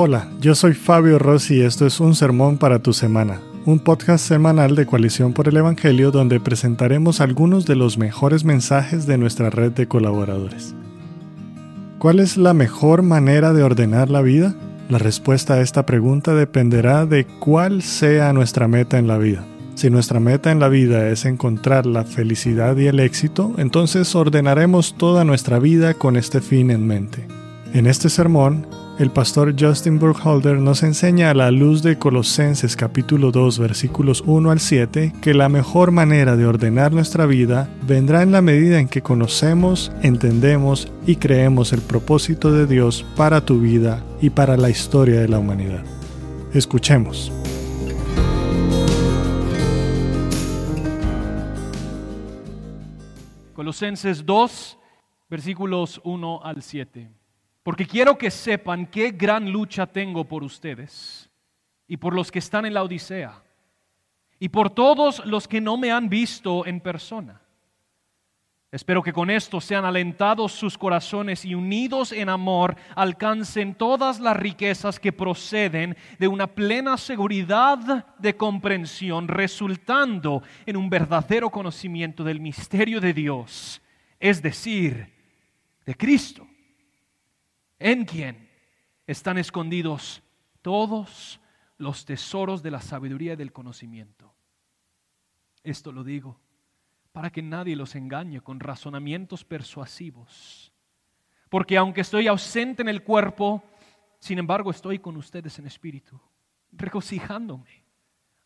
Hola, yo soy Fabio Rossi y esto es Un Sermón para tu Semana, un podcast semanal de Coalición por el Evangelio donde presentaremos algunos de los mejores mensajes de nuestra red de colaboradores. ¿Cuál es la mejor manera de ordenar la vida? La respuesta a esta pregunta dependerá de cuál sea nuestra meta en la vida. Si nuestra meta en la vida es encontrar la felicidad y el éxito, entonces ordenaremos toda nuestra vida con este fin en mente. En este sermón, el pastor Justin Burkholder nos enseña a la luz de Colosenses capítulo 2 versículos 1 al 7 que la mejor manera de ordenar nuestra vida vendrá en la medida en que conocemos, entendemos y creemos el propósito de Dios para tu vida y para la historia de la humanidad. Escuchemos. Colosenses 2, versículos 1 al 7 porque quiero que sepan qué gran lucha tengo por ustedes y por los que están en la Odisea y por todos los que no me han visto en persona. Espero que con esto sean alentados sus corazones y unidos en amor alcancen todas las riquezas que proceden de una plena seguridad de comprensión, resultando en un verdadero conocimiento del misterio de Dios, es decir, de Cristo en quien están escondidos todos los tesoros de la sabiduría y del conocimiento. Esto lo digo para que nadie los engañe con razonamientos persuasivos. Porque aunque estoy ausente en el cuerpo, sin embargo estoy con ustedes en espíritu, regocijándome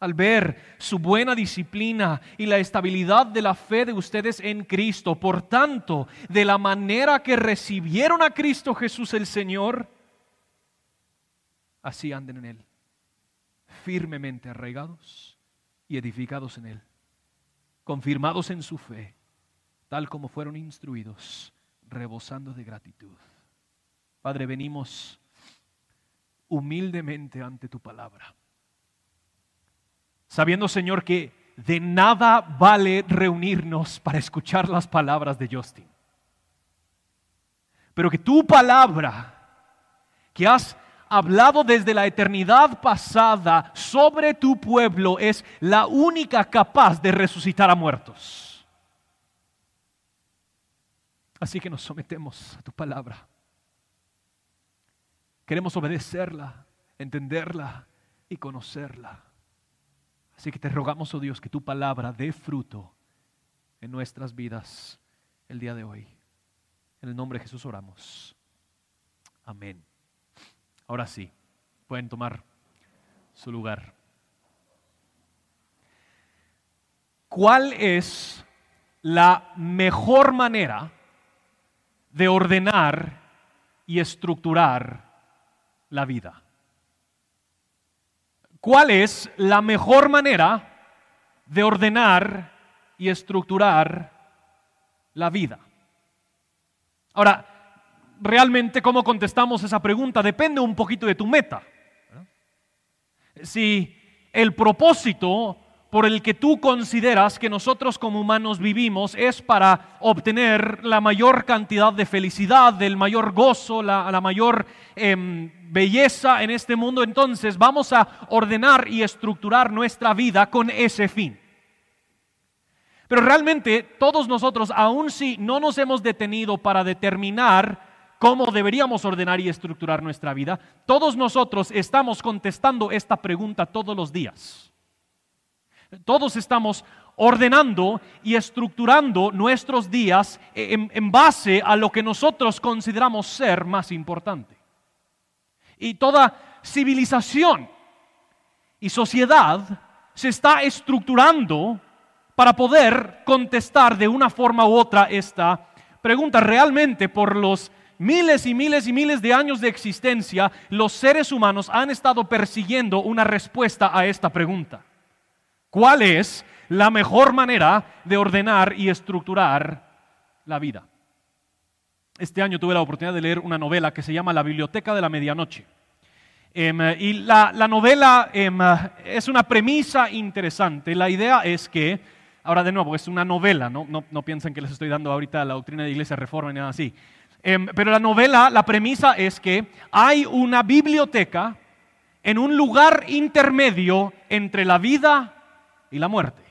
al ver su buena disciplina y la estabilidad de la fe de ustedes en Cristo. Por tanto, de la manera que recibieron a Cristo Jesús el Señor, así anden en Él, firmemente arraigados y edificados en Él, confirmados en su fe, tal como fueron instruidos, rebosando de gratitud. Padre, venimos humildemente ante tu palabra sabiendo, Señor, que de nada vale reunirnos para escuchar las palabras de Justin. Pero que tu palabra, que has hablado desde la eternidad pasada sobre tu pueblo, es la única capaz de resucitar a muertos. Así que nos sometemos a tu palabra. Queremos obedecerla, entenderla y conocerla. Así que te rogamos, oh Dios, que tu palabra dé fruto en nuestras vidas el día de hoy. En el nombre de Jesús oramos. Amén. Ahora sí, pueden tomar su lugar. ¿Cuál es la mejor manera de ordenar y estructurar la vida? Cuál es la mejor manera de ordenar y estructurar la vida. Ahora, realmente cómo contestamos esa pregunta depende un poquito de tu meta. Si el propósito por el que tú consideras que nosotros como humanos vivimos es para obtener la mayor cantidad de felicidad, el mayor gozo, la, mayor em, belleza en este mundo, entonces vamos a ordenar y estructurar nuestra vida con ese fin. Pero realmente todos nosotros, aun si no nos hemos detenido para determinar cómo deberíamos ordenar y estructurar nuestra vida, todos nosotros estamos contestando esta pregunta todos los días. Todos estamos ordenando y estructurando nuestros días en, base a lo que nosotros consideramos ser más importante. Y toda civilización y sociedad se está estructurando para poder contestar de una forma u otra esta pregunta. Realmente por los miles y miles y miles de años de existencia, los seres humanos han estado persiguiendo una respuesta a esta pregunta. ¿Cuál es la mejor manera de ordenar y estructurar la vida? Este año tuve la oportunidad de leer una novela que se llama La Biblioteca de la Medianoche. Em, y la, novela em, es una premisa interesante. La idea es que, ahora de nuevo, es una novela, no, no, piensen que les estoy dando ahorita la doctrina de Iglesia Reforma ni nada así. Em, pero la novela, la premisa es que hay una biblioteca en un lugar intermedio entre la vida y la muerte.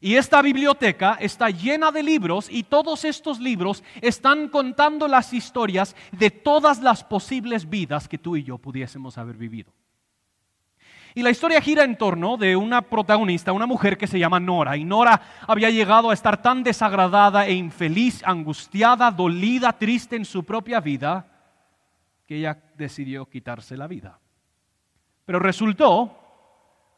Y esta biblioteca está llena de libros y todos estos libros están contando las historias de todas las posibles vidas que tú y yo pudiésemos haber vivido. Y la historia gira en torno de una protagonista, una mujer que se llama Nora. Y Nora había llegado a estar tan desagradada e infeliz, angustiada, dolida, triste en su propia vida, que ella decidió quitarse la vida. Pero resultó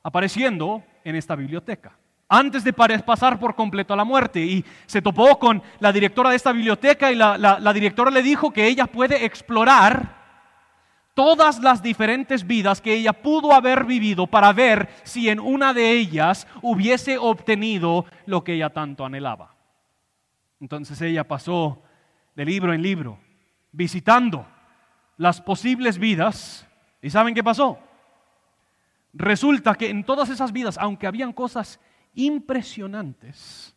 apareciendo en esta biblioteca antes de pasar por completo a la muerte. Y se topó con la directora de esta biblioteca y la, la, directora le dijo que ella puede explorar todas las diferentes vidas que ella pudo haber vivido para ver si en una de ellas hubiese obtenido lo que ella tanto anhelaba. Entonces ella pasó de libro en libro, visitando las posibles vidas. ¿Y saben qué pasó? Resulta que en todas esas vidas, aunque habían cosas impresionantes,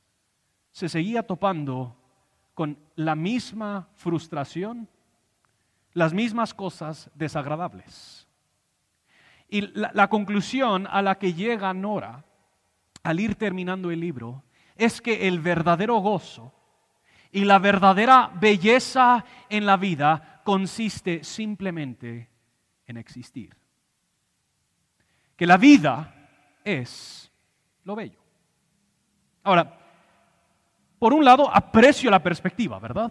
se seguía topando con la misma frustración las mismas cosas desagradables. Y la, conclusión a la que llega Nora al ir terminando el libro es que el verdadero gozo y la verdadera belleza en la vida consiste simplemente en existir. Que la vida es lo bello. Ahora, por un lado, aprecio la perspectiva, ¿verdad?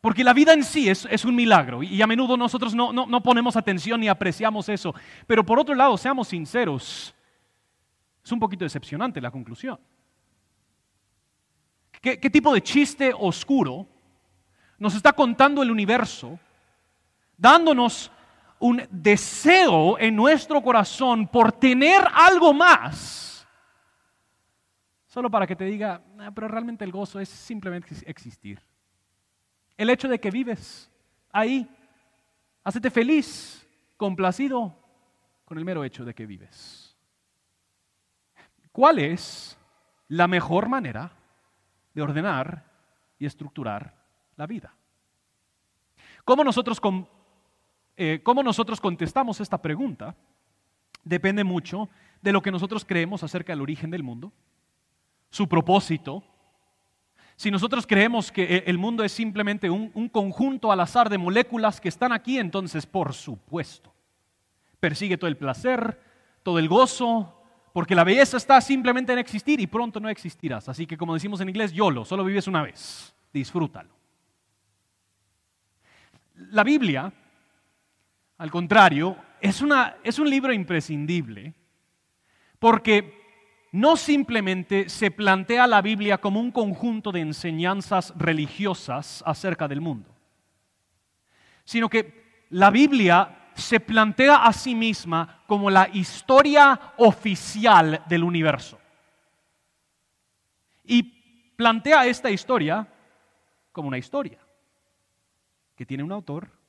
Porque la vida en sí es, un milagro y a menudo nosotros no, ponemos atención ni apreciamos eso. Pero por otro lado, seamos sinceros, es un poquito decepcionante la conclusión. ¿Qué, ¿Qué, tipo de chiste oscuro nos está contando el universo, dándonos un deseo en nuestro corazón por tener algo más? Solo para que te diga, ah, pero realmente el gozo es simplemente existir. El hecho de que vives ahí, hacete feliz, complacido con el mero hecho de que vives. ¿Cuál es la mejor manera de ordenar y estructurar la vida? ¿Cómo nosotros, eh, cómo nosotros contestamos esta pregunta? Depende mucho de lo que nosotros creemos acerca del origen del mundo, su propósito, si nosotros creemos que e, el mundo es simplemente un, conjunto al azar de moléculas que están aquí, entonces por supuesto, persigue todo el placer, todo el gozo, porque la belleza está simplemente en existir y pronto no existirás. Así que como decimos en inglés, YOLO, solo vives una vez, disfrútalo. La Biblia, al contrario, es, un libro imprescindible porque no simplemente se plantea la Biblia como un conjunto de enseñanzas religiosas acerca del mundo, sino que la Biblia se plantea a sí misma como la historia oficial del universo. Y plantea esta historia como una historia que tiene un autor.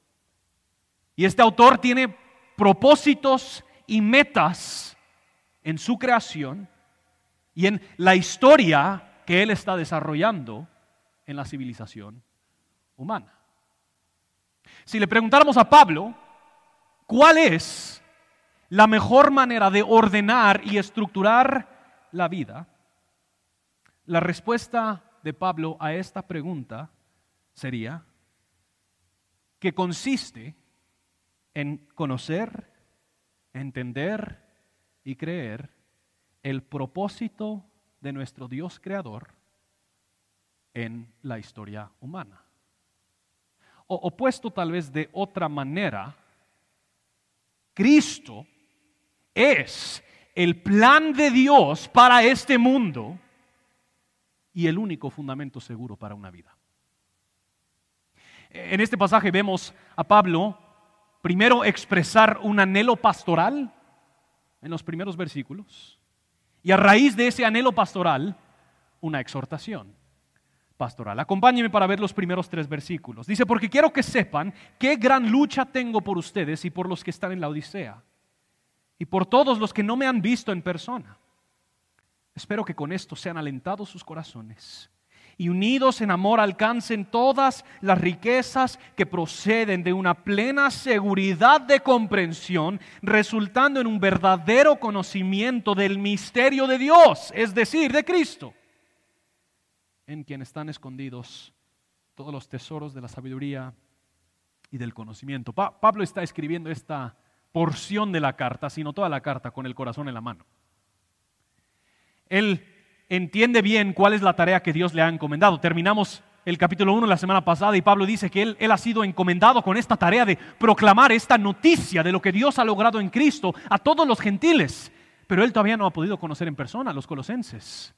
Y este autor tiene propósitos y metas en su creación y en la historia que Él está desarrollando en la civilización humana. Si le preguntáramos a Pablo, ¿cuál es la mejor manera de ordenar y estructurar la vida? La respuesta de Pablo a esta pregunta sería que consiste en conocer, entender y creer el propósito de nuestro Dios creador en la historia humana. O opuesto tal vez de otra manera, Cristo es el plan de Dios para este mundo y el único fundamento seguro para una vida. En este pasaje vemos a Pablo primero expresar un anhelo pastoral en los primeros versículos y a raíz de ese anhelo pastoral, una exhortación pastoral. Acompáñenme para ver los primeros tres versículos. Dice, porque quiero que sepan qué gran lucha tengo por ustedes y por los que están en la Odisea, y por todos los que no me han visto en persona. Espero que con esto sean alentados sus corazones y unidos en amor alcancen todas las riquezas que proceden de una plena seguridad de comprensión, resultando en un verdadero conocimiento del misterio de Dios, es decir, de Cristo, en quien están escondidos todos los tesoros de la sabiduría y del conocimiento. Pablo está escribiendo esta porción de la carta, sino toda la carta, con el corazón en la mano. Él entiende bien cuál es la tarea que Dios le ha encomendado. Terminamos el capítulo 1 la semana pasada y Pablo dice que él, él, ha sido encomendado con esta tarea de proclamar esta noticia de lo que Dios ha logrado en Cristo a todos los gentiles. Pero él todavía no ha podido conocer en persona a los colosenses,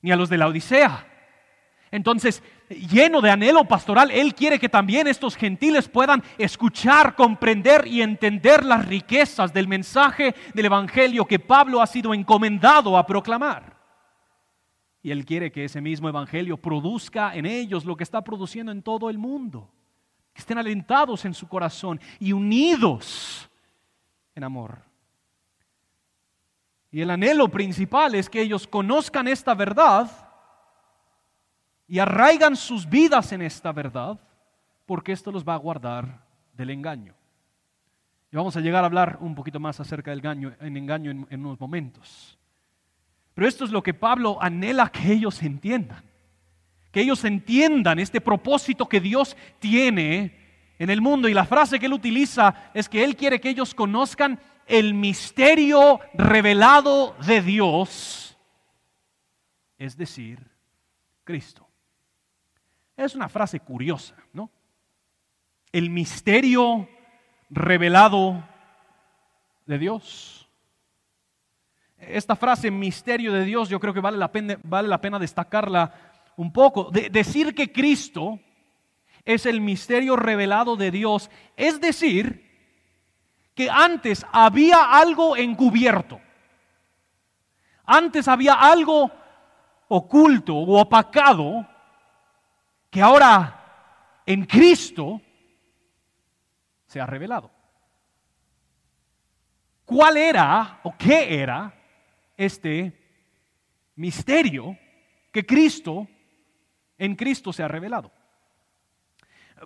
ni a los de la Odisea. Entonces, lleno de anhelo pastoral, él quiere que también estos gentiles puedan escuchar, comprender y entender las riquezas del mensaje del Evangelio que Pablo ha sido encomendado a proclamar. Y Él quiere que ese mismo Evangelio produzca en ellos lo que está produciendo en todo el mundo. Que estén alentados en su corazón y unidos en amor. Y el anhelo principal es que ellos conozcan esta verdad y arraigan sus vidas en esta verdad, porque esto los va a guardar del engaño. Y vamos a llegar a hablar un poquito más acerca del engaño, en, engaño en, en unos momentos. Pero esto es lo que Pablo anhela que ellos entiendan. Que ellos entiendan este propósito que Dios tiene en el mundo. Y la frase que él utiliza es que él quiere que ellos conozcan el misterio revelado de Dios, es decir, Cristo. Es una frase curiosa, ¿no? El misterio revelado de Dios. Esta frase, misterio de Dios, yo creo que vale la pena, vale la pena destacarla un poco. De, decir que Cristo es el misterio revelado de Dios, es decir, que antes había algo encubierto. Antes había algo oculto o opacado que ahora en Cristo se ha revelado. ¿Cuál era o qué era este misterio que Cristo, en Cristo se ha revelado.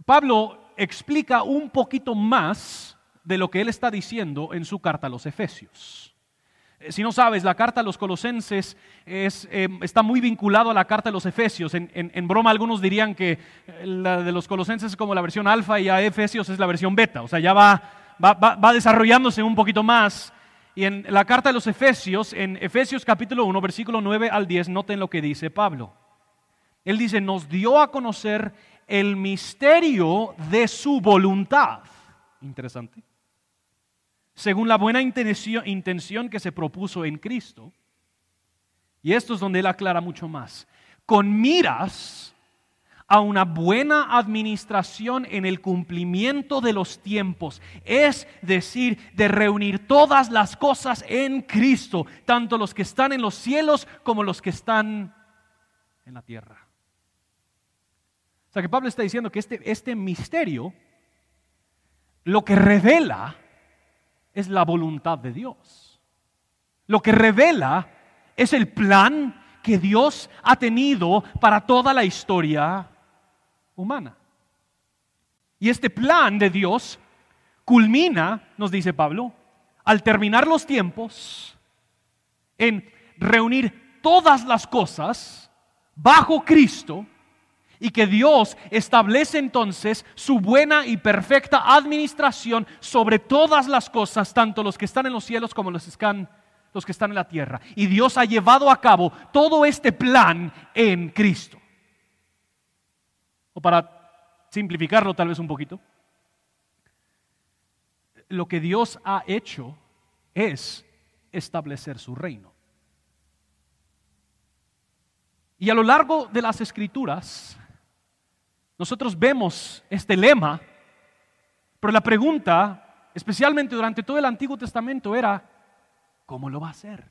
Pablo explica un poquito más de lo que él está diciendo en su carta a los Efesios. Eh, si no sabes, la carta a los Colosenses es, eh, está muy vinculado a la carta a los Efesios. En, en, broma algunos dirían que eh, la de los Colosenses es como la versión alfa y a Efesios es la versión beta. O sea, ya va, va, va desarrollándose un poquito más y en la carta de los Efesios, en Efesios capítulo 1, versículo 9 al 10, noten lo que dice Pablo. Él dice, nos dio a conocer el misterio de su voluntad. Interesante. Según la buena intención, que se propuso en Cristo. Y esto es donde él aclara mucho más. Con miras a una buena administración en el cumplimiento de los tiempos, es decir, de reunir todas las cosas en Cristo, tanto los que están en los cielos como los que están en la tierra. O sea que Pablo está diciendo que este, este misterio lo que revela es la voluntad de Dios. Lo que revela es el plan que Dios ha tenido para toda la historia humana. Y este plan de Dios culmina, nos dice Pablo, al terminar los tiempos, en reunir todas las cosas bajo Cristo y que Dios establece entonces su buena y perfecta administración sobre todas las cosas, tanto los que están en los cielos como los que están, los que están en la tierra. Y Dios ha llevado a cabo todo este plan en Cristo. O para simplificarlo tal vez un poquito, lo que Dios ha hecho es establecer su reino. Y a lo largo de las escrituras, nosotros vemos este lema, pero la pregunta, especialmente durante todo el Antiguo Testamento, era, ¿cómo lo va a hacer?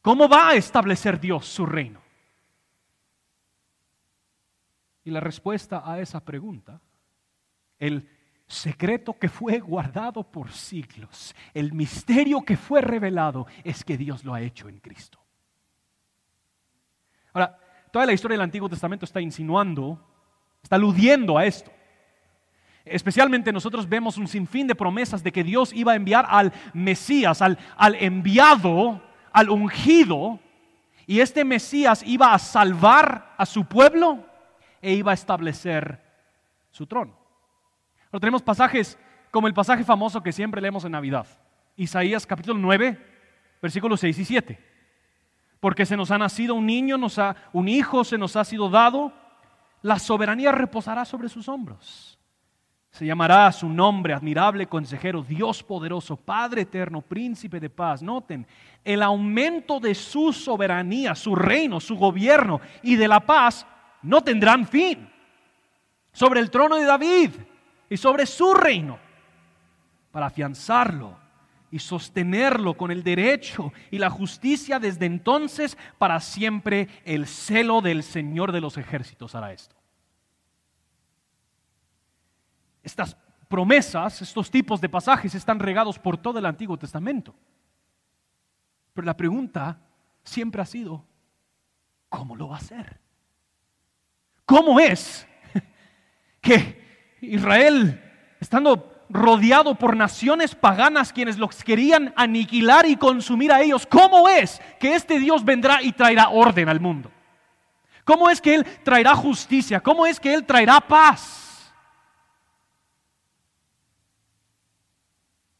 ¿Cómo va a establecer Dios su reino? Y la respuesta a esa pregunta, el secreto que fue guardado por siglos, el misterio que fue revelado, es que Dios lo ha hecho en Cristo. Ahora, toda la historia del Antiguo Testamento está insinuando, está aludiendo a esto. Especialmente nosotros vemos un sinfín de promesas de que Dios iba a enviar al Mesías, al, al enviado, al ungido, y este Mesías iba a salvar a su pueblo e iba a establecer su trono. Tenemos pasajes como el pasaje famoso que siempre leemos en Navidad. Isaías capítulo 9, versículos 6 y 7. Porque se nos ha nacido un niño, nos ha, un hijo se nos ha sido dado, la soberanía reposará sobre sus hombros. Se llamará su nombre admirable consejero, Dios poderoso, Padre eterno, príncipe de paz. Noten, el aumento de su soberanía, su reino, su gobierno y de la paz no tendrán fin. Sobre el trono de David y sobre su reino, para afianzarlo y sostenerlo con el derecho y la justicia desde entonces para siempre. El celo del Señor de los ejércitos hará esto. Estas promesas, estos tipos de pasajes están regados por todo el Antiguo Testamento. Pero la pregunta siempre ha sido, ¿cómo lo va a hacer? ¿Cómo es que Israel, estando rodeado por naciones paganas quienes los querían aniquilar y consumir a ellos, ¿cómo es que este Dios vendrá y traerá orden al mundo? ¿Cómo es que Él traerá justicia? ¿Cómo es que Él traerá paz?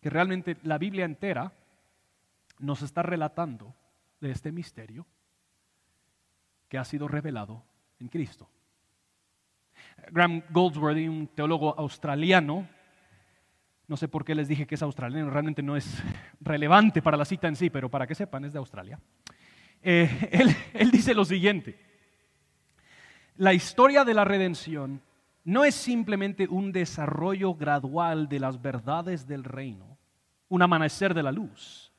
que realmente la Biblia entera nos está relatando de este misterio que ha sido revelado en Cristo. Graham Goldsworthy, un teólogo australiano, no sé por qué les dije que es australiano, realmente no es relevante para la cita en sí, pero para que sepan, es de Australia. Eh, él, él dice lo siguiente, la historia de la redención no es simplemente un desarrollo gradual de las verdades del reino, un amanecer de la luz,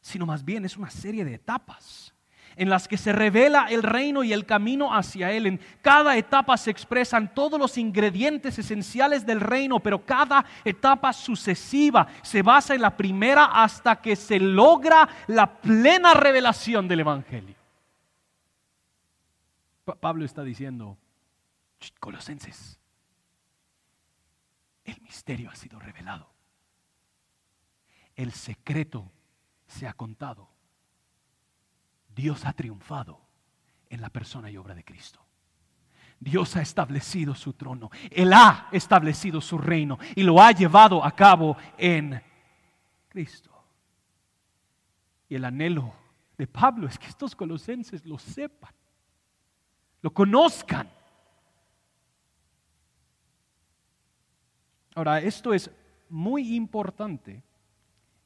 sino más bien es una serie de etapas en las que se revela el reino y el camino hacia él. En cada etapa se expresan todos los ingredientes esenciales del reino, pero cada etapa sucesiva se basa en la primera hasta que se logra la plena revelación del Evangelio. Pablo está diciendo, Colosenses, el misterio ha sido revelado el secreto se ha contado. Dios ha triunfado en la persona y obra de Cristo. Dios ha establecido su trono, Él ha establecido su reino y lo ha llevado a cabo en Cristo. Y el anhelo de Pablo es que estos colosenses lo sepan, lo conozcan. Ahora, esto es muy importante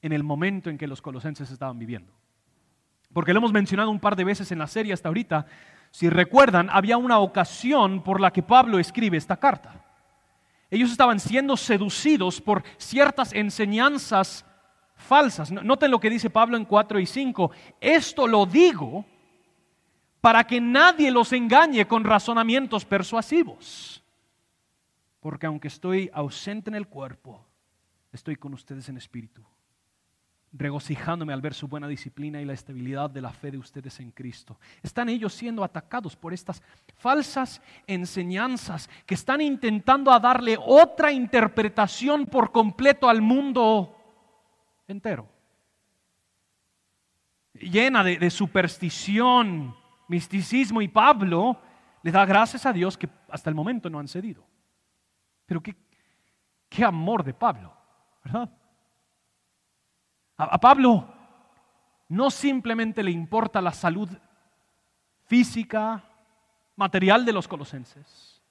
en el momento en que los colosenses estaban viviendo. Porque lo hemos mencionado un par de veces en la serie hasta ahorita. Si recuerdan, había una ocasión por la que Pablo escribe esta carta. Ellos estaban siendo seducidos por ciertas enseñanzas falsas. Noten lo que dice Pablo en 4 y 5. Esto lo digo para que nadie los engañe con razonamientos persuasivos. Porque aunque estoy ausente en el cuerpo, estoy con ustedes en espíritu regocijándome al ver su buena disciplina y la estabilidad de la fe de ustedes en Cristo. Están ellos siendo atacados por estas falsas enseñanzas que están intentando a darle otra interpretación por completo al mundo entero. Llena de, superstición, misticismo y Pablo le da gracias a Dios que hasta el momento no han cedido. Pero qué, qué amor de Pablo, ¿verdad? A, Pablo no simplemente le importa la salud física, material de los colosenses.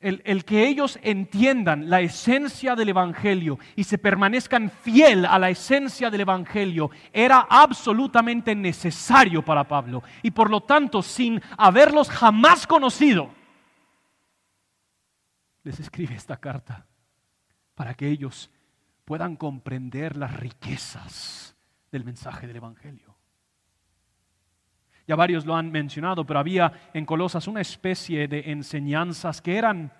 El, el, que ellos entiendan la esencia del Evangelio y se permanezcan fiel a la esencia del Evangelio era absolutamente necesario para Pablo. Y por lo tanto, sin haberlos jamás conocido, les escribe esta carta para que ellos puedan comprender las riquezas del mensaje del Evangelio. Ya varios lo han mencionado, pero había en Colosas una especie de enseñanzas que eran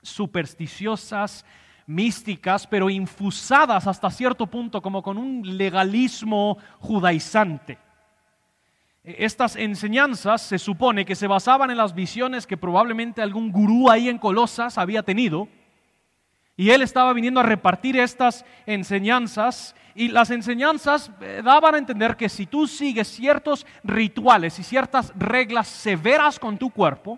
supersticiosas, místicas, pero infusadas hasta cierto punto como con un legalismo judaizante. Estas enseñanzas se supone que se basaban en las visiones que probablemente algún gurú ahí en Colosas había tenido. Y él estaba viniendo a repartir estas enseñanzas. Y las enseñanzas eh, daban a entender que si tú sigues ciertos rituales y ciertas reglas severas con tu cuerpo,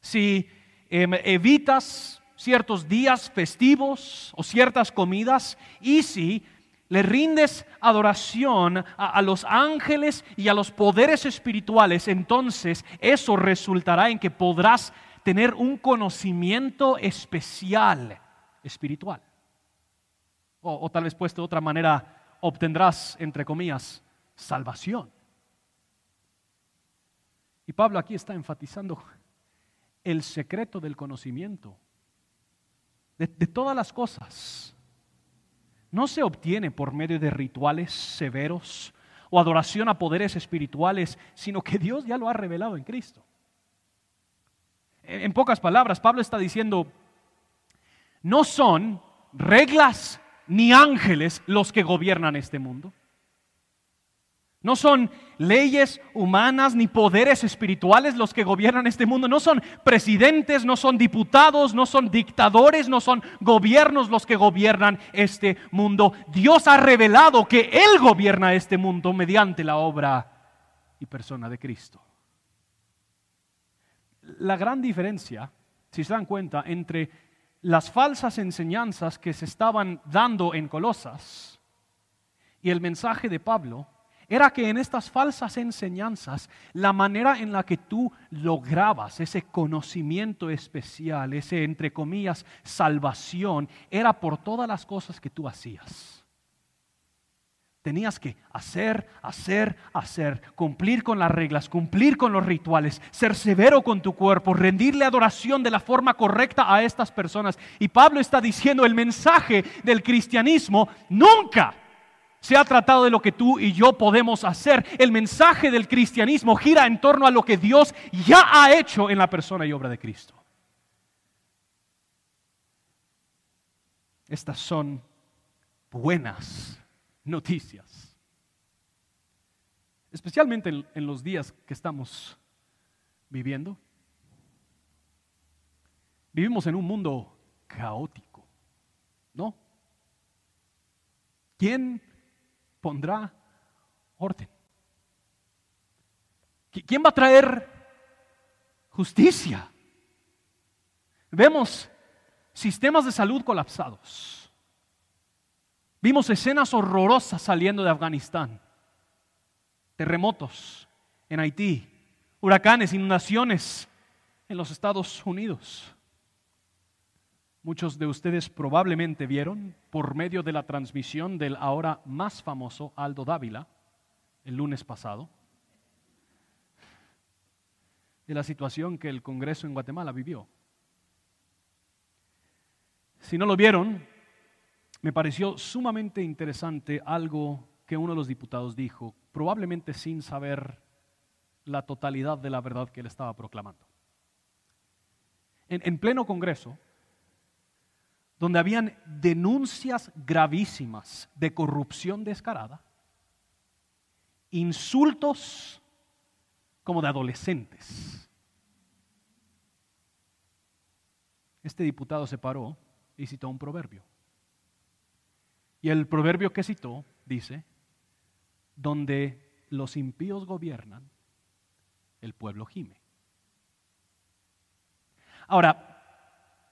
si em, evitas ciertos días festivos o ciertas comidas y si le rindes adoración a, los ángeles y a los poderes espirituales, entonces eso resultará en que podrás tener un conocimiento especial espiritual. O, tal vez puesto de otra manera, obtendrás, entre comillas, salvación. Y Pablo aquí está enfatizando el secreto del conocimiento de todas las cosas no se obtiene por medio de rituales severos o adoración a poderes espirituales, sino que Dios ya lo ha revelado en Cristo. En pocas palabras, Pablo está diciendo, no son reglas ni ángeles los que gobiernan este mundo. No son leyes humanas ni poderes espirituales los que gobiernan este mundo. No son presidentes, no son diputados, no son dictadores, no son gobiernos los que gobiernan este mundo. Dios ha revelado que Él gobierna este mundo mediante la obra y persona de Cristo. La gran diferencia, si se dan cuenta, entre las falsas enseñanzas que se estaban dando en Colosas y el mensaje de Pablo, era que en estas falsas enseñanzas, la manera en la que tú lograbas ese conocimiento especial, ese, entre comillas, salvación, era por todas las cosas que tú hacías. Tenías que hacer, hacer, hacer, cumplir con las reglas, cumplir con los rituales, ser severo con tu cuerpo, rendirle adoración de la forma correcta a estas personas. Y Pablo está diciendo, el mensaje del cristianismo nunca se ha tratado de lo que tú y yo podemos hacer. El mensaje del cristianismo gira en torno a lo que Dios ya ha hecho en la persona y obra de Cristo. Estas son buenas noticias. Especialmente en, los días que estamos viviendo. Vivimos en un mundo caótico, ¿no? ¿Quién pondrá orden. ¿Quién va a traer justicia? Vemos sistemas de salud colapsados. Vimos escenas horrorosas saliendo de Afganistán. Terremotos en Haití, huracanes, inundaciones en los Estados Unidos. Muchos de ustedes probablemente vieron por medio de la transmisión del ahora más famoso Aldo Dávila el lunes pasado, de la situación que el Congreso en Guatemala vivió. Si no lo vieron, me pareció sumamente interesante algo que uno de los diputados dijo, probablemente sin saber la totalidad de la verdad que él estaba proclamando. En, en pleno Congreso, donde habían denuncias gravísimas de corrupción descarada, insultos como de adolescentes. Este diputado se paró y citó un proverbio. Y el proverbio que citó dice, donde los impíos gobiernan, el pueblo gime. Ahora,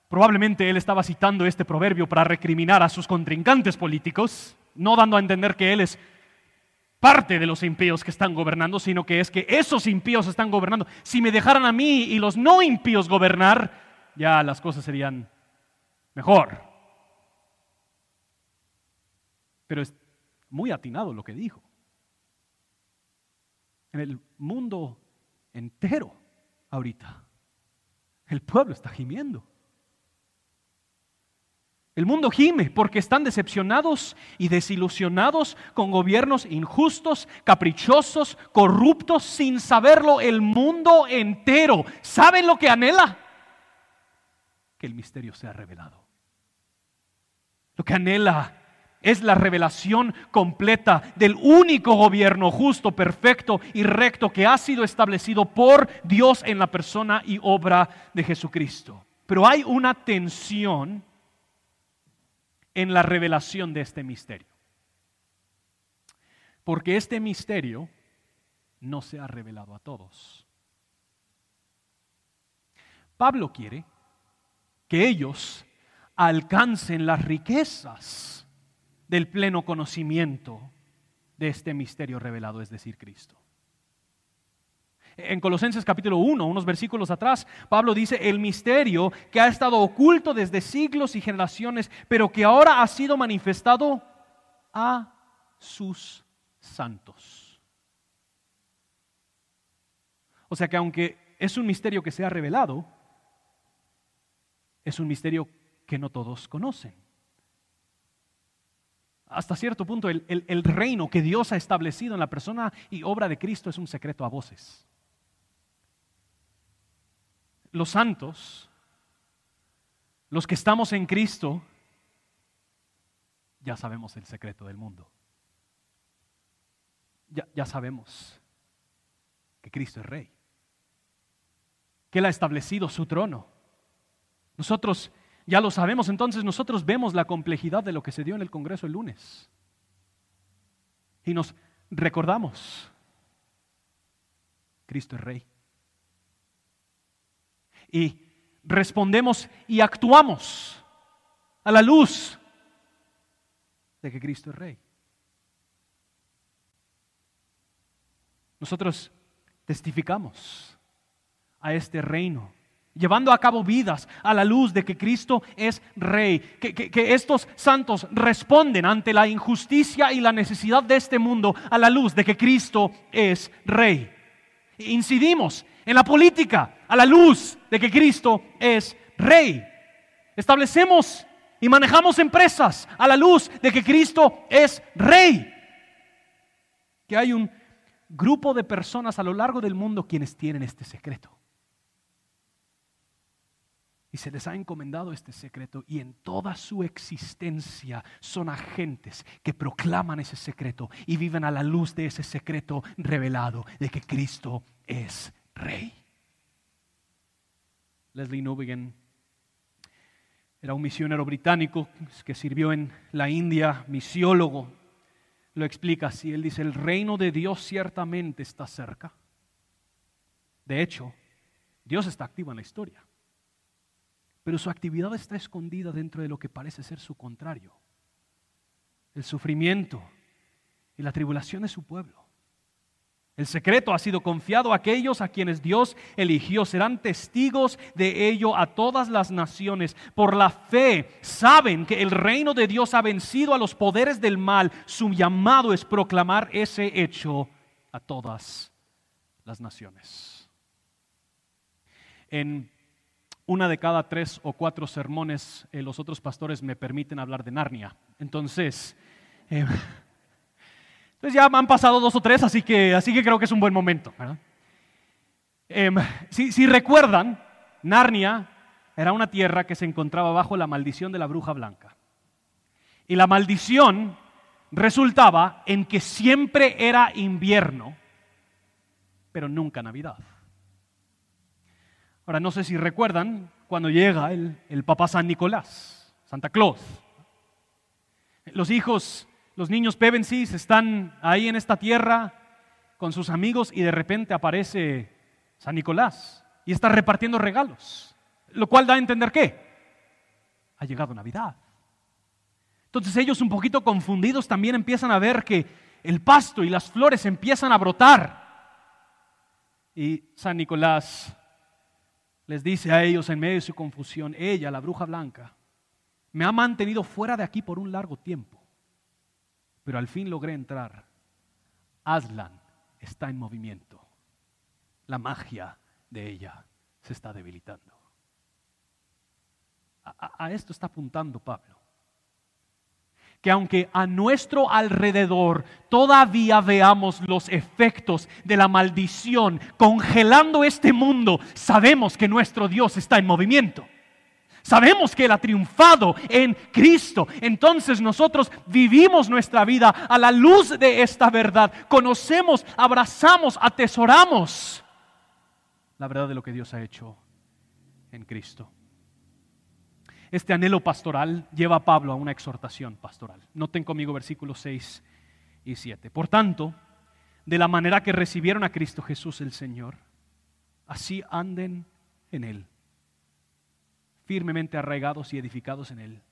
Probablemente él estaba citando este proverbio para recriminar a sus contrincantes políticos, no dando a entender que él es parte de los impíos que están gobernando, sino que es que esos impíos están gobernando. Si me dejaran a mí y los no impíos gobernar, ya las cosas serían mejor. Pero es muy atinado lo que dijo. En el mundo entero ahorita, el pueblo está gimiendo. El mundo gime porque están decepcionados y desilusionados con gobiernos injustos, caprichosos, corruptos, sin saberlo el mundo entero. ¿Saben lo que anhela? Que el misterio sea revelado. Lo que anhela es la revelación completa del único gobierno justo, perfecto y recto que ha sido establecido por Dios en la persona y obra de Jesucristo. Pero hay una tensión en la revelación de este misterio. Porque este misterio no se ha revelado a todos. Pablo quiere que ellos alcancen las riquezas del pleno conocimiento de este misterio revelado, es decir, Cristo. En Colosenses capítulo 1, unos versículos atrás, Pablo dice, el misterio que ha estado oculto desde siglos y generaciones, pero que ahora ha sido manifestado a sus santos. O sea que aunque es un misterio que se ha revelado, es un misterio que no todos conocen hasta cierto punto el, reino que Dios ha establecido en la persona y obra de Cristo es un secreto a voces. Los santos, los que estamos en Cristo, ya sabemos el secreto del mundo. Ya, ya sabemos que Cristo es rey, que Él ha establecido su trono. Nosotros ya lo sabemos, entonces nosotros vemos la complejidad de lo que se dio en el Congreso el lunes. Y nos recordamos, Cristo es Rey. Y respondemos y actuamos a la luz de que Cristo es Rey. Nosotros testificamos a este reino llevando a cabo vidas a la luz de que Cristo es Rey, que, estos santos responden ante la injusticia y la necesidad de este mundo a la luz de que Cristo es Rey. Incidimos en la política a la luz de que Cristo es Rey. Establecemos y manejamos empresas a la luz de que Cristo es Rey. Que hay un grupo de personas a lo largo del mundo quienes tienen este secreto. Y se les ha encomendado este secreto y en toda su existencia son agentes que proclaman ese secreto y viven a la luz de ese secreto revelado de que Cristo es Rey. Leslie Newbegin era un misionero británico que sirvió en la India, misiólogo. Lo explica así, él dice, el reino de Dios ciertamente está cerca. De hecho, Dios está activo en la historia pero su actividad está escondida dentro de lo que parece ser su contrario, el sufrimiento y la tribulación de su pueblo. El secreto ha sido confiado a aquellos a quienes Dios eligió. Serán testigos de ello a todas las naciones. Por la fe saben que el reino de Dios ha vencido a los poderes del mal. Su llamado es proclamar ese hecho a todas las naciones. En una de cada tres o cuatro sermones eh, los otros pastores me permiten hablar de Narnia. Entonces, eh, pues ya han pasado dos o tres, así que, así que creo que es un buen momento. Em, si recuerdan, Narnia era una tierra que se encontraba bajo la maldición de la bruja blanca. Y la maldición resultaba en que siempre era invierno, pero nunca Navidad. Ahora, no sé si recuerdan cuando llega el, el papá San Nicolás, Santa Claus. Los hijos, los niños Pevensis están ahí en esta tierra con sus amigos y de repente aparece San Nicolás y está repartiendo regalos, lo cual da a entender que ha llegado Navidad. Entonces ellos un poquito confundidos también empiezan a ver que el pasto y las flores empiezan a brotar. Y San Nicolás les dice a ellos en medio de su confusión, ella, la bruja blanca, me ha mantenido fuera de aquí por un largo tiempo, pero al fin logré entrar. Aslan está en movimiento. La magia de ella se está debilitando. A, a esto está apuntando Pablo que aunque a nuestro alrededor todavía veamos los efectos de la maldición congelando este mundo, sabemos que nuestro Dios está en movimiento. Sabemos que Él ha triunfado en Cristo. Entonces nosotros vivimos nuestra vida a la luz de esta verdad. Conocemos, abrazamos, atesoramos la verdad de lo que Dios ha hecho en Cristo. Este anhelo pastoral lleva a Pablo a una exhortación pastoral. Noten conmigo versículos 6 y 7. Por tanto, de la manera que recibieron a Cristo Jesús el Señor, así anden en Él firmemente arraigados y edificados en Él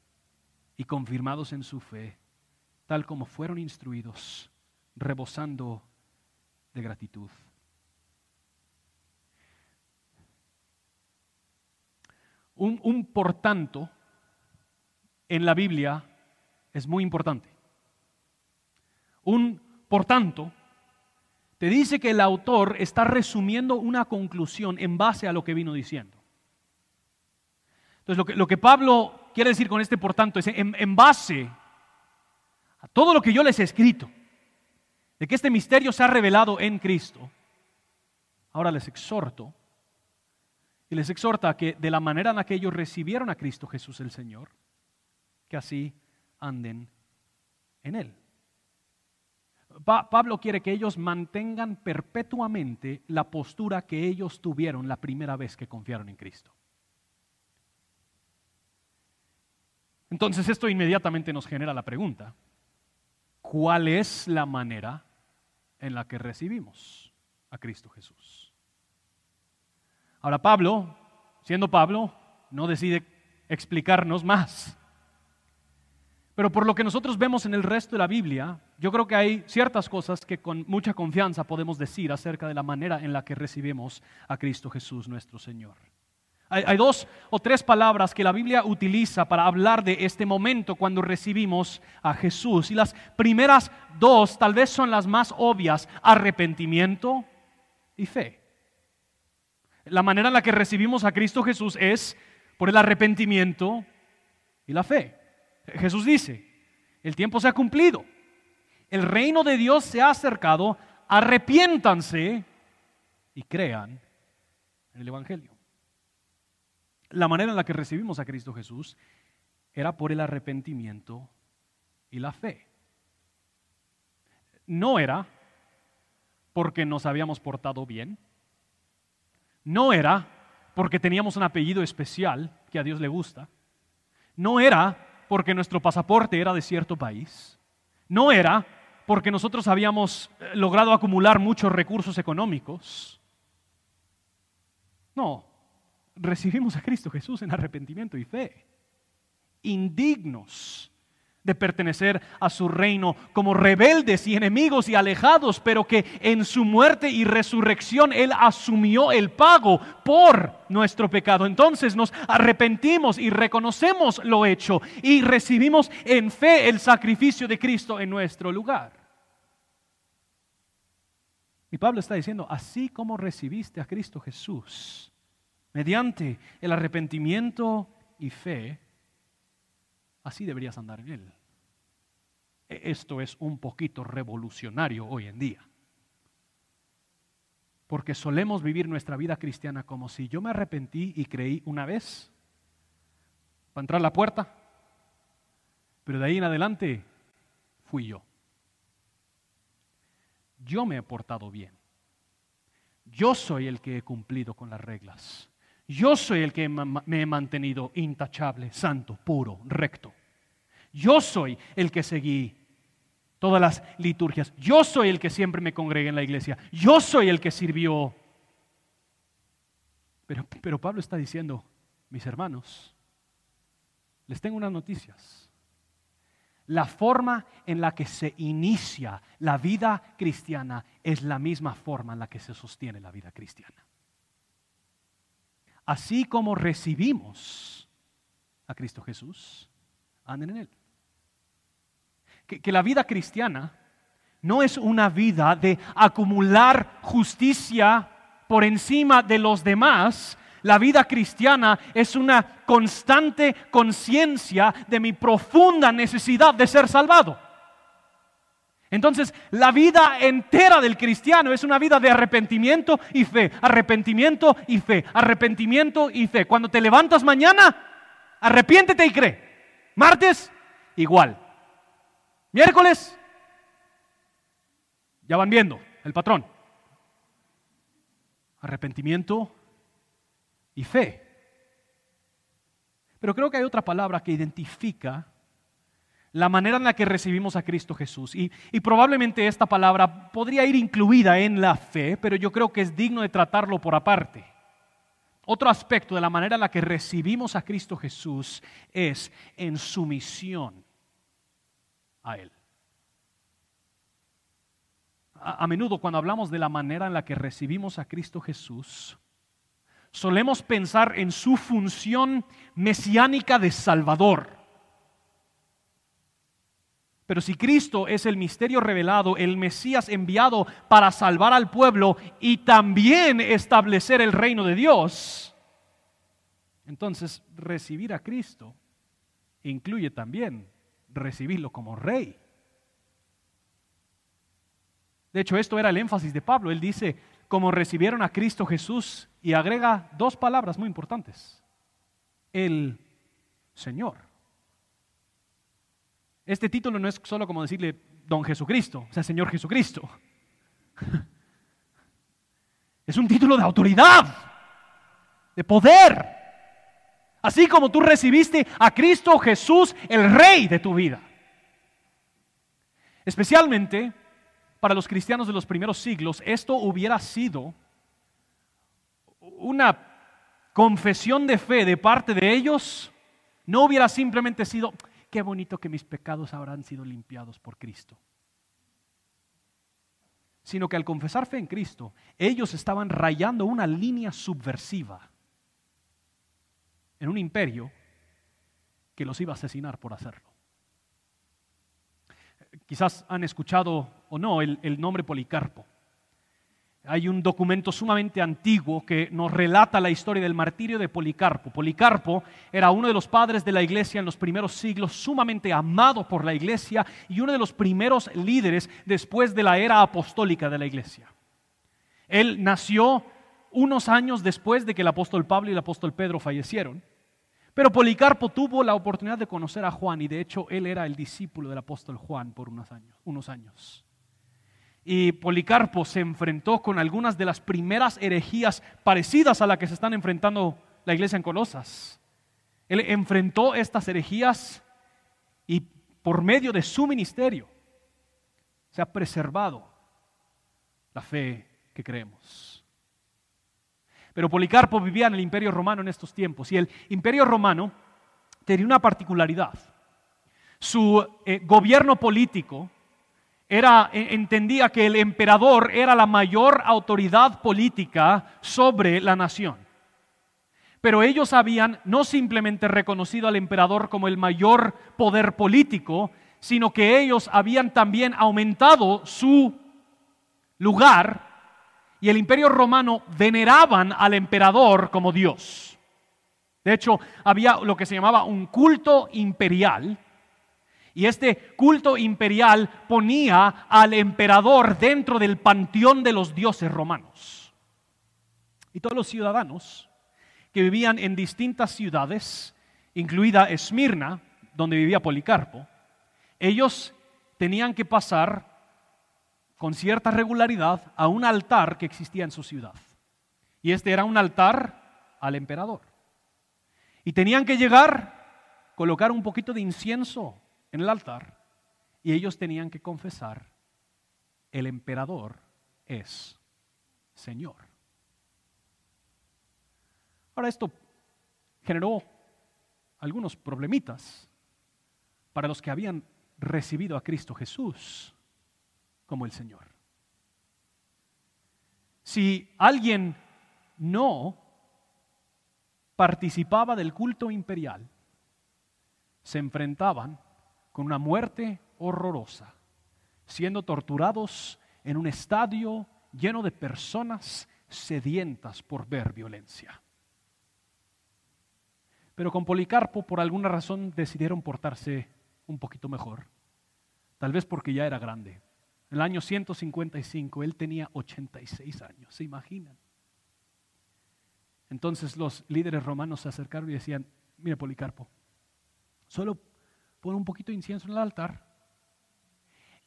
y confirmados en su fe, tal como fueron instruidos, rebosando de gratitud. Un, por tanto en la Biblia es muy importante. Un por tanto te dice que el autor está resumiendo una conclusión en base a lo que vino diciendo. Entonces, lo que, Pablo quiere decir con este por tanto es en base a todo lo que yo les he escrito, de que este misterio se ha revelado en Cristo, ahora les exhorto y les exhorta a que de la manera en la que ellos recibieron a Cristo Jesús el Señor, que así anden en Él. Pablo quiere que ellos mantengan perpetuamente la postura que ellos tuvieron la primera vez que confiaron en Cristo. Entonces esto inmediatamente nos genera la pregunta, ¿cuál es la manera en la que recibimos a Cristo Jesús? Ahora Pablo, siendo Pablo, no decide explicarnos más. Pero por lo que nosotros vemos en el resto de la Biblia, yo creo que hay ciertas cosas que con mucha confianza podemos decir acerca de la manera en la que recibimos a Cristo Jesús nuestro Señor. Hay, dos o tres palabras que la Biblia utiliza para hablar de este momento cuando recibimos a Jesús. Y las primeras dos tal vez son las más obvias, arrepentimiento y fe. La manera en la que recibimos a Cristo Jesús es por el arrepentimiento y la fe. Jesús dice, el tiempo se ha cumplido, el reino de Dios se ha acercado, arrepiéntanse y crean en el Evangelio la manera en la que recibimos a Cristo Jesús era por el arrepentimiento y la fe. No era porque nos habíamos portado bien. No era porque teníamos un apellido especial que a Dios le gusta. No era porque nuestro pasaporte era de cierto país. No era porque nosotros habíamos eh, logrado acumular muchos recursos económicos. No, recibimos a Cristo Jesús en arrepentimiento y fe, indignos de pertenecer a su reino, como rebeldes y enemigos y alejados, pero que en su muerte y resurrección Él asumió el pago por nuestro pecado. Entonces nos arrepentimos y reconocemos lo hecho y recibimos en fe el sacrificio de Cristo en nuestro lugar. Y Pablo está diciendo, así como recibiste a Cristo Jesús, mediante el arrepentimiento y fe, así deberías andar en él. Esto es un poquito revolucionario hoy en día. Porque solemos vivir nuestra vida cristiana como si yo me arrepentí y creí una vez para entrar a la puerta, pero de ahí en adelante fui yo. Yo me he portado bien. Yo soy el que he cumplido con las reglas. Yo soy el que me he mantenido intachable, santo, puro, recto. Yo soy el que seguí todas las liturgias. Yo soy el que siempre me congregué en la iglesia. Yo soy el que sirvió. Pero, pero Pablo está diciendo, mis hermanos, les tengo unas noticias. La forma en la que se inicia la vida cristiana es la misma forma en la que se sostiene la vida cristiana así como recibimos a Cristo Jesús, anden en Él. Que, la vida cristiana no es una vida de acumular justicia por encima de los demás, la vida cristiana es una constante conciencia de mi profunda necesidad de ser salvado. Entonces, la vida entera del cristiano es una vida de arrepentimiento y fe, arrepentimiento y fe, arrepentimiento y fe. Cuando te levantas mañana, arrepiéntete y cree. Martes, igual. Miércoles, ya van viendo el patrón. Arrepentimiento y fe. Pero creo que hay otra palabra que identifica la manera en la que recibimos a Cristo Jesús. Y, y, probablemente esta palabra podría ir incluida en la fe, pero yo creo que es digno de tratarlo por aparte. Otro aspecto de la manera en la que recibimos a Cristo Jesús es en sumisión a Él. A, a menudo cuando hablamos de la manera en la que recibimos a Cristo Jesús, solemos pensar en su función mesiánica de Salvador. Pero si Cristo es el misterio revelado, el Mesías enviado para salvar al pueblo y también establecer el reino de Dios, entonces recibir a Cristo incluye también recibirlo como rey. De hecho, esto era el énfasis de Pablo. Él dice, como recibieron a Cristo Jesús y agrega dos palabras muy importantes. El Señor. Este título no es solo como decirle don Jesucristo, o sea, Señor Jesucristo. Es un título de autoridad, de poder. Así como tú recibiste a Cristo Jesús, el Rey de tu vida. Especialmente para los cristianos de los primeros siglos, esto hubiera sido una confesión de fe de parte de ellos, no hubiera simplemente sido, qué bonito que mis pecados habrán sido limpiados por Cristo. Sino que al confesar fe en Cristo, ellos estaban rayando una línea subversiva en un imperio que los iba a asesinar por hacerlo. Quizás han escuchado o no el, nombre Policarpo. Hay un documento sumamente antiguo que nos relata la historia del martirio de Policarpo. Policarpo era uno de los padres de la iglesia en los primeros siglos, sumamente amado por la iglesia y uno de los primeros líderes después de la era apostólica de la iglesia. Él nació unos años después de que el apóstol Pablo y el apóstol Pedro fallecieron. Pero Policarpo tuvo la oportunidad de conocer a Juan y de hecho él era el discípulo del apóstol Juan por unos años. Unos años. Y Policarpo se enfrentó con algunas de las primeras herejías parecidas a la que se están enfrentando la iglesia en Colosas. Él enfrentó estas herejías y por medio de su ministerio se ha preservado la fe que creemos. Pero Policarpo vivía en el imperio romano en estos tiempos y el imperio romano tenía una particularidad. Su eh, gobierno político era, e, entendía que el emperador era la mayor autoridad política sobre la nación. Pero ellos habían no simplemente reconocido al emperador como el mayor poder político, sino que ellos habían también aumentado su lugar y el imperio romano veneraban al emperador como Dios. De hecho, había lo que se llamaba un culto imperial. Y este culto imperial ponía al emperador dentro del panteón de los dioses romanos. Y todos los ciudadanos que vivían en distintas ciudades, incluida Esmirna, donde vivía Policarpo, ellos tenían que pasar con cierta regularidad a un altar que existía en su ciudad. Y este era un altar al emperador. Y tenían que llegar, colocar un poquito de incienso en el altar y ellos tenían que confesar, el emperador es Señor. Ahora esto generó algunos problemitas para los que habían recibido a Cristo Jesús como el Señor. Si alguien no participaba del culto imperial, se enfrentaban con una muerte horrorosa, siendo torturados en un estadio lleno de personas sedientas por ver violencia. Pero con Policarpo, por alguna razón, decidieron portarse un poquito mejor. Tal vez porque ya era grande. En el año 155 él tenía 86 años, ¿se imaginan? Entonces los líderes romanos se acercaron y decían, mire Policarpo, solo pon un poquito de incienso en el altar.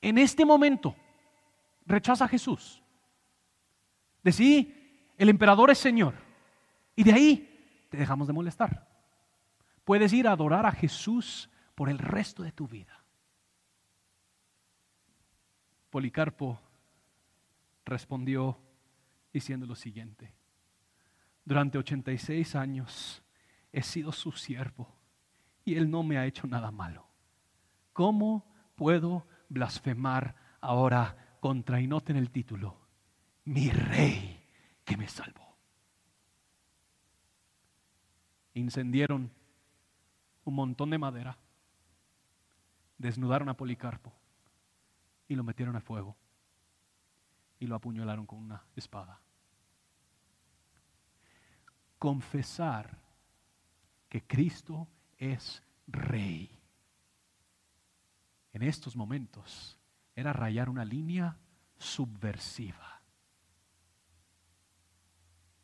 En este momento, rechaza a Jesús. Decí, el emperador es Señor. Y de ahí te dejamos de molestar. Puedes ir a adorar a Jesús por el resto de tu vida. Policarpo respondió diciendo lo siguiente. Durante 86 años he sido su siervo y él no me ha hecho nada malo. ¿Cómo puedo blasfemar ahora contra, y noten el título, mi rey que me salvó? Incendieron un montón de madera, desnudaron a Policarpo y lo metieron al fuego y lo apuñalaron con una espada. Confesar que Cristo es rey. En estos momentos era rayar una línea subversiva.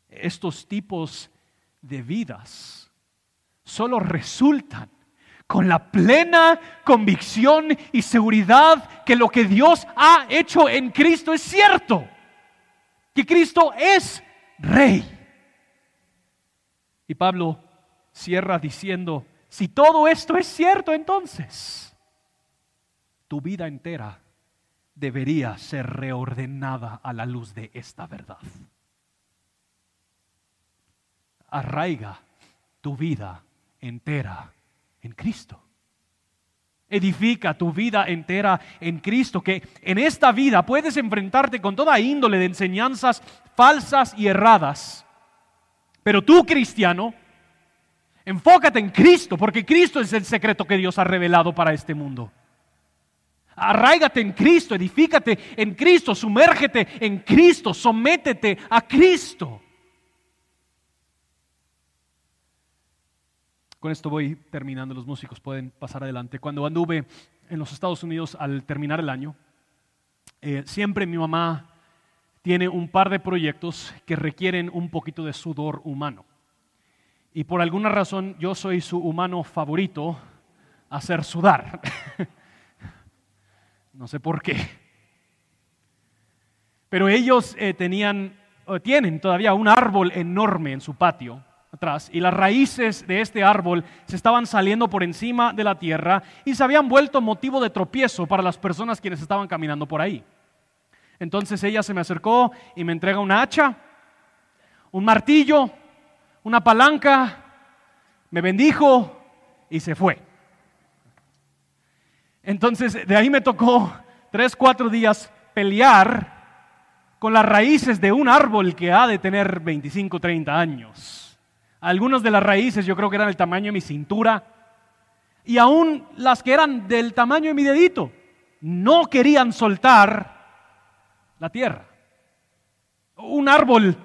Estos tipos de vidas solo resultan con la plena convicción y seguridad que lo que Dios ha hecho en Cristo es cierto, que Cristo es rey. Y Pablo cierra diciendo, si todo esto es cierto, entonces tu vida entera debería ser reordenada a la luz de esta verdad. Arraiga tu vida entera en Cristo. Edifica tu vida entera en Cristo, que en esta vida puedes enfrentarte con toda índole de enseñanzas falsas y erradas. Pero tú, cristiano, enfócate en Cristo, porque Cristo es el secreto que Dios ha revelado para este mundo. Arraigate en Cristo, edifícate en Cristo, sumérgete en Cristo, sométete a Cristo. Con esto voy terminando, los músicos pueden pasar adelante. Cuando anduve en los Estados Unidos al terminar el año, eh, siempre mi mamá tiene un par de proyectos que requieren un poquito de sudor humano. Y por alguna razón yo soy su humano favorito a hacer sudar. no sé por qué. Pero ellos eh, tenían, tienen todavía un árbol enorme en su patio atrás y las raíces de este árbol se estaban saliendo por encima de la tierra y se habían vuelto motivo de tropiezo para las personas quienes estaban caminando por ahí. Entonces ella se me acercó y me entrega una hacha, un martillo, una palanca, me bendijo y se fue. Entonces de ahí me tocó tres, cuatro días pelear con las raíces de un árbol que ha de tener 25, 30 años. Algunas de las raíces yo creo que eran del tamaño de mi cintura. Y aún las que eran del tamaño de mi dedito no querían soltar la tierra. Un árbol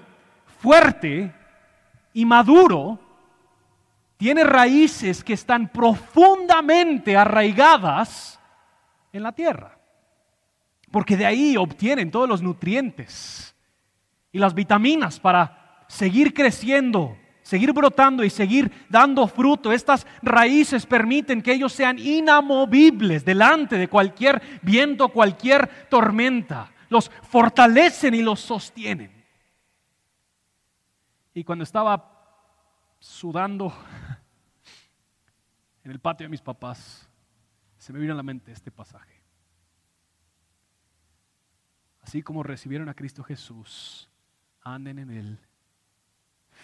fuerte y maduro tiene raíces que están profundamente arraigadas en la tierra. Porque de ahí obtienen todos los nutrientes y las vitaminas para seguir creciendo seguir brotando y seguir dando fruto. Estas raíces permiten que ellos sean inamovibles delante de cualquier viento, cualquier tormenta. Los fortalecen y los sostienen. Y cuando estaba sudando en el patio de mis papás, se me vino a la mente este pasaje. Así como recibieron a Cristo Jesús, anden en él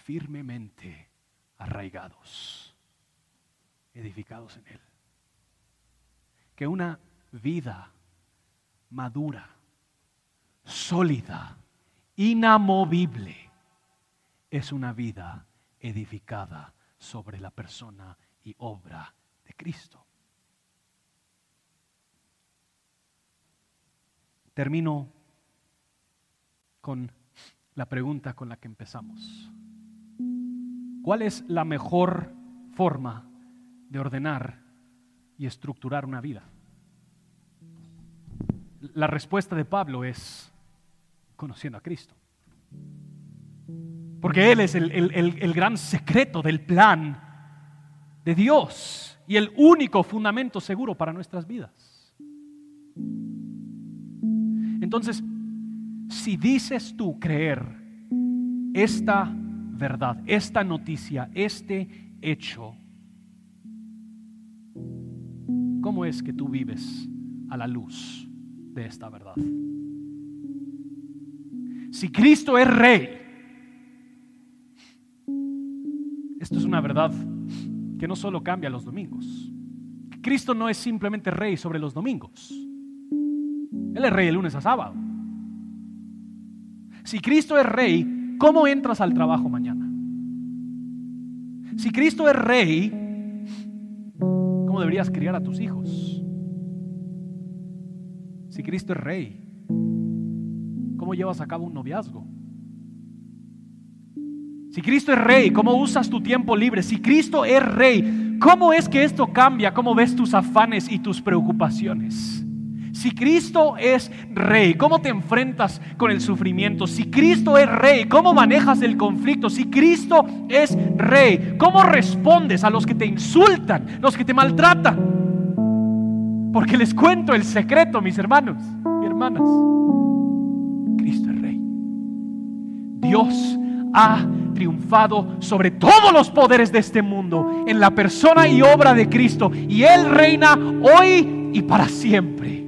firmemente arraigados, edificados en Él. Que una vida madura, sólida, inamovible, es una vida edificada sobre la persona y obra de Cristo. Termino con la pregunta con la que empezamos. ¿Cuál es la mejor forma de ordenar y estructurar una vida? La respuesta de Pablo es conociendo a Cristo. Porque Él es el, gran secreto del plan de Dios y el único fundamento seguro para nuestras vidas. Entonces, si dices tú creer esta verdad, esta noticia, este hecho, ¿cómo es que tú vives a la luz de esta verdad? Si Cristo es rey, esto es una verdad que no solo cambia los domingos. Cristo no es simplemente rey sobre los domingos. Él es rey de lunes a sábado. Si Cristo es rey, ¿cómo entras al trabajo mañana? Si Cristo es rey, ¿cómo deberías criar a tus hijos? Si Cristo es rey, ¿cómo llevas a cabo un noviazgo? Si Cristo es rey, ¿cómo usas tu tiempo libre? Si Cristo es rey, ¿cómo es que esto cambia? ¿Cómo ves tus afanes y tus preocupaciones? Si Cristo es rey, ¿cómo te enfrentas con el sufrimiento? Si Cristo es rey, ¿cómo manejas el conflicto? Si Cristo es rey, ¿cómo respondes a los que te insultan, los que te maltratan? Porque les cuento el secreto, mis hermanos y hermanas. Cristo es rey. Dios ha triunfado sobre todos los poderes de este mundo en la persona y obra de Cristo. Y Él reina hoy y para siempre.